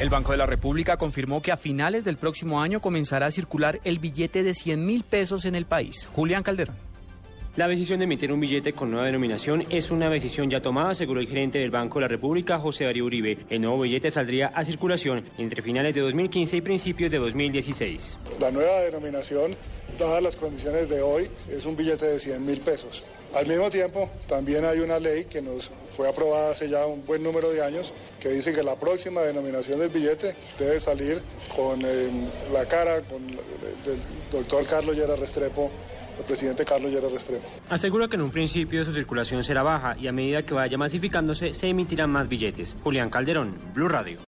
El Banco de la República confirmó que a finales del próximo año comenzará a circular el billete de 100 mil pesos en el país. Julián Calderón. La decisión de emitir un billete con nueva denominación es una decisión ya tomada, aseguró el gerente del Banco de la República, José Darío Uribe. El nuevo billete saldría a circulación entre finales de 2015 y principios de 2016. La nueva denominación, dadas las condiciones de hoy, es un billete de 100 mil pesos. Al mismo tiempo, también hay una ley que nos fue aprobada hace ya un buen número de años que dice que la próxima denominación del billete debe salir con eh, la cara con, del doctor Carlos Llera Restrepo el presidente Carlos Llera Restrepo. Asegura que en un principio su circulación será baja y a medida que vaya masificándose se emitirán más billetes. Julián Calderón, Blue Radio.